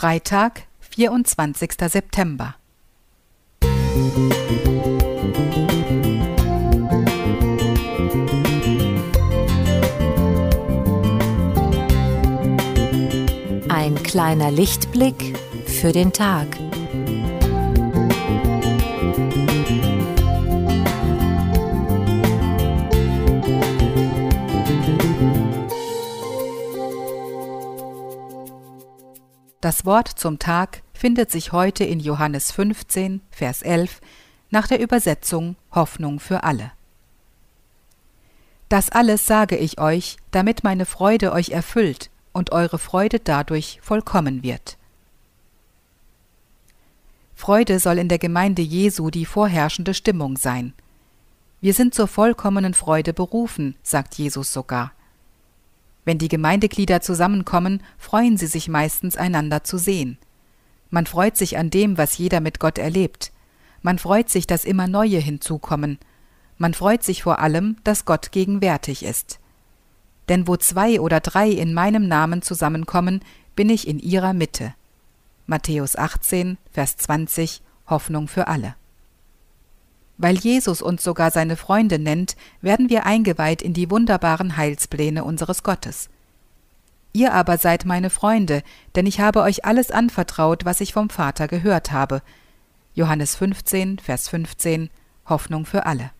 Freitag, 24. September. Ein kleiner Lichtblick für den Tag. Das Wort zum Tag findet sich heute in Johannes 15, Vers 11 nach der Übersetzung Hoffnung für alle. Das alles sage ich euch, damit meine Freude euch erfüllt und eure Freude dadurch vollkommen wird. Freude soll in der Gemeinde Jesu die vorherrschende Stimmung sein. Wir sind zur vollkommenen Freude berufen, sagt Jesus sogar. Wenn die Gemeindeglieder zusammenkommen, freuen sie sich meistens einander zu sehen. Man freut sich an dem, was jeder mit Gott erlebt. Man freut sich, dass immer neue hinzukommen. Man freut sich vor allem, dass Gott gegenwärtig ist. Denn wo zwei oder drei in meinem Namen zusammenkommen, bin ich in ihrer Mitte. Matthäus 18, Vers 20 Hoffnung für alle. Weil Jesus uns sogar seine Freunde nennt, werden wir eingeweiht in die wunderbaren Heilspläne unseres Gottes. Ihr aber seid meine Freunde, denn ich habe euch alles anvertraut, was ich vom Vater gehört habe. Johannes 15, Vers 15 Hoffnung für alle.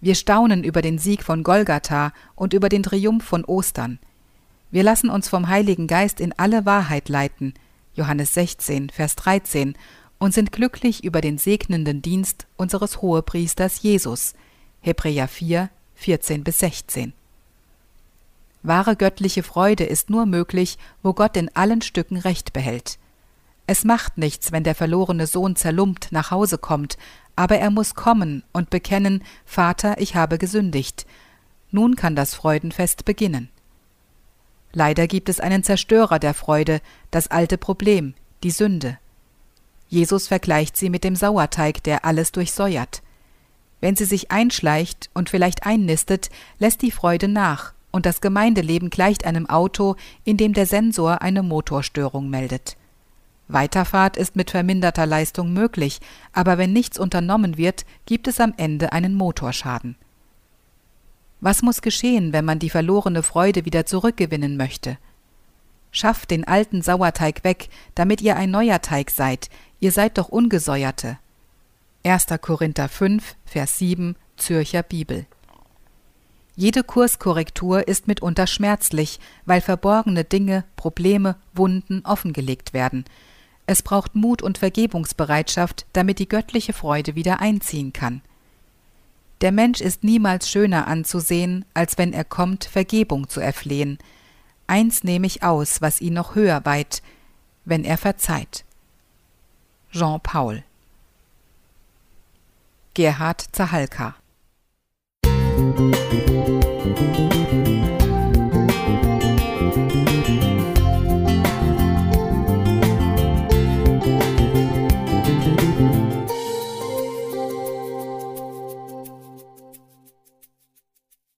Wir staunen über den Sieg von Golgatha und über den Triumph von Ostern. Wir lassen uns vom Heiligen Geist in alle Wahrheit leiten. Johannes 16, Vers 13 und sind glücklich über den segnenden Dienst unseres Hohepriesters Jesus. Hebräer 4, 14 bis 16. Wahre göttliche Freude ist nur möglich, wo Gott in allen Stücken Recht behält. Es macht nichts, wenn der verlorene Sohn zerlumpt nach Hause kommt, aber er muss kommen und bekennen, Vater, ich habe gesündigt. Nun kann das Freudenfest beginnen. Leider gibt es einen Zerstörer der Freude, das alte Problem, die Sünde. Jesus vergleicht sie mit dem Sauerteig, der alles durchsäuert. Wenn sie sich einschleicht und vielleicht einnistet, lässt die Freude nach, und das Gemeindeleben gleicht einem Auto, in dem der Sensor eine Motorstörung meldet. Weiterfahrt ist mit verminderter Leistung möglich, aber wenn nichts unternommen wird, gibt es am Ende einen Motorschaden. Was muss geschehen, wenn man die verlorene Freude wieder zurückgewinnen möchte? Schafft den alten Sauerteig weg, damit ihr ein neuer Teig seid, Ihr seid doch Ungesäuerte. 1. Korinther 5, Vers 7, Zürcher Bibel. Jede Kurskorrektur ist mitunter schmerzlich, weil verborgene Dinge, Probleme, Wunden offengelegt werden. Es braucht Mut und Vergebungsbereitschaft, damit die göttliche Freude wieder einziehen kann. Der Mensch ist niemals schöner anzusehen, als wenn er kommt, Vergebung zu erflehen. Eins nehme ich aus, was ihn noch höher weiht, wenn er verzeiht. Jean Paul Gerhard Zahalka